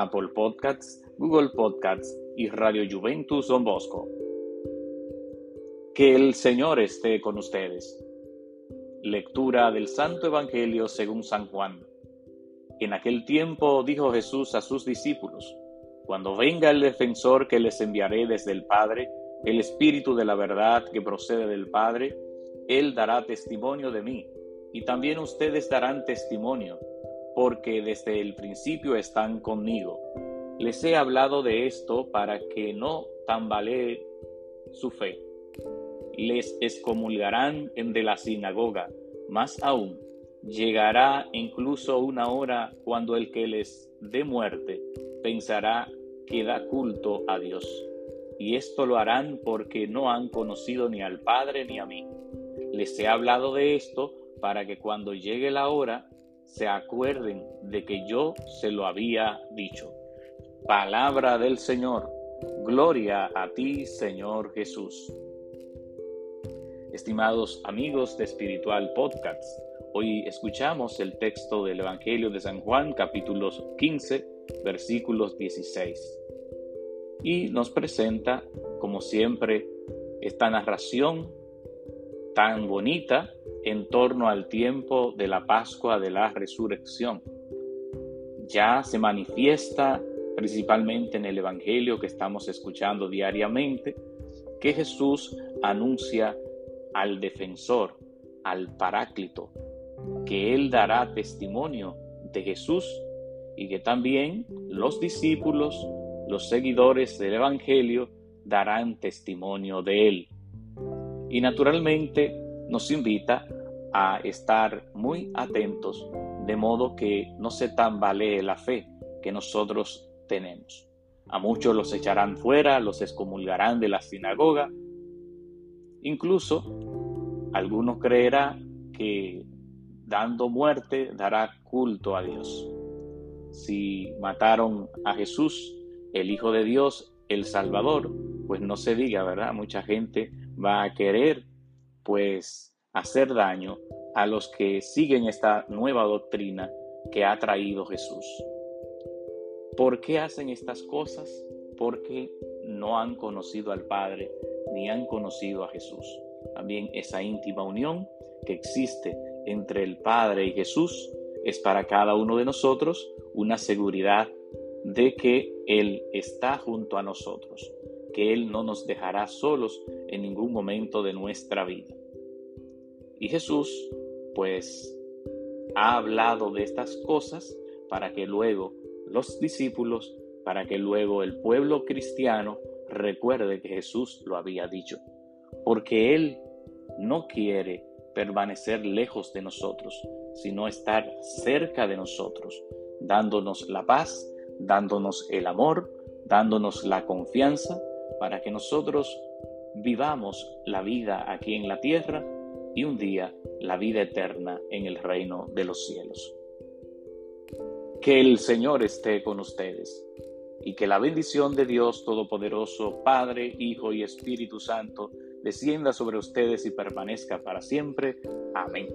Apple Podcasts, Google Podcasts y Radio Juventus Don Bosco. Que el Señor esté con ustedes. Lectura del Santo Evangelio según San Juan. En aquel tiempo dijo Jesús a sus discípulos, Cuando venga el defensor que les enviaré desde el Padre, el Espíritu de la verdad que procede del Padre, Él dará testimonio de mí, y también ustedes darán testimonio, porque desde el principio están conmigo. Les he hablado de esto para que no tambalee su fe. Les excomulgarán en de la sinagoga, más aún, llegará incluso una hora cuando el que les dé muerte pensará que da culto a Dios y esto lo harán porque no han conocido ni al Padre ni a mí. Les he hablado de esto para que cuando llegue la hora se acuerden de que yo se lo había dicho. Palabra del Señor. Gloria a ti, Señor Jesús. Estimados amigos de Espiritual Podcast, hoy escuchamos el texto del Evangelio de San Juan, capítulos 15, versículos 16 y nos presenta, como siempre, esta narración tan bonita en torno al tiempo de la Pascua de la Resurrección. Ya se manifiesta principalmente en el Evangelio que estamos escuchando diariamente, que Jesús anuncia al defensor, al paráclito, que Él dará testimonio de Jesús y que también los discípulos los seguidores del Evangelio darán testimonio de él. Y naturalmente nos invita a estar muy atentos de modo que no se tambalee la fe que nosotros tenemos. A muchos los echarán fuera, los excomulgarán de la sinagoga. Incluso algunos creerán que dando muerte dará culto a Dios. Si mataron a Jesús, el Hijo de Dios, el Salvador, pues no se diga, ¿verdad? Mucha gente va a querer, pues, hacer daño a los que siguen esta nueva doctrina que ha traído Jesús. ¿Por qué hacen estas cosas? Porque no han conocido al Padre ni han conocido a Jesús. También esa íntima unión que existe entre el Padre y Jesús es para cada uno de nosotros una seguridad de que Él está junto a nosotros, que Él no nos dejará solos en ningún momento de nuestra vida. Y Jesús, pues, ha hablado de estas cosas para que luego los discípulos, para que luego el pueblo cristiano recuerde que Jesús lo había dicho, porque Él no quiere permanecer lejos de nosotros, sino estar cerca de nosotros, dándonos la paz dándonos el amor, dándonos la confianza para que nosotros vivamos la vida aquí en la tierra y un día la vida eterna en el reino de los cielos. Que el Señor esté con ustedes y que la bendición de Dios Todopoderoso, Padre, Hijo y Espíritu Santo, descienda sobre ustedes y permanezca para siempre. Amén.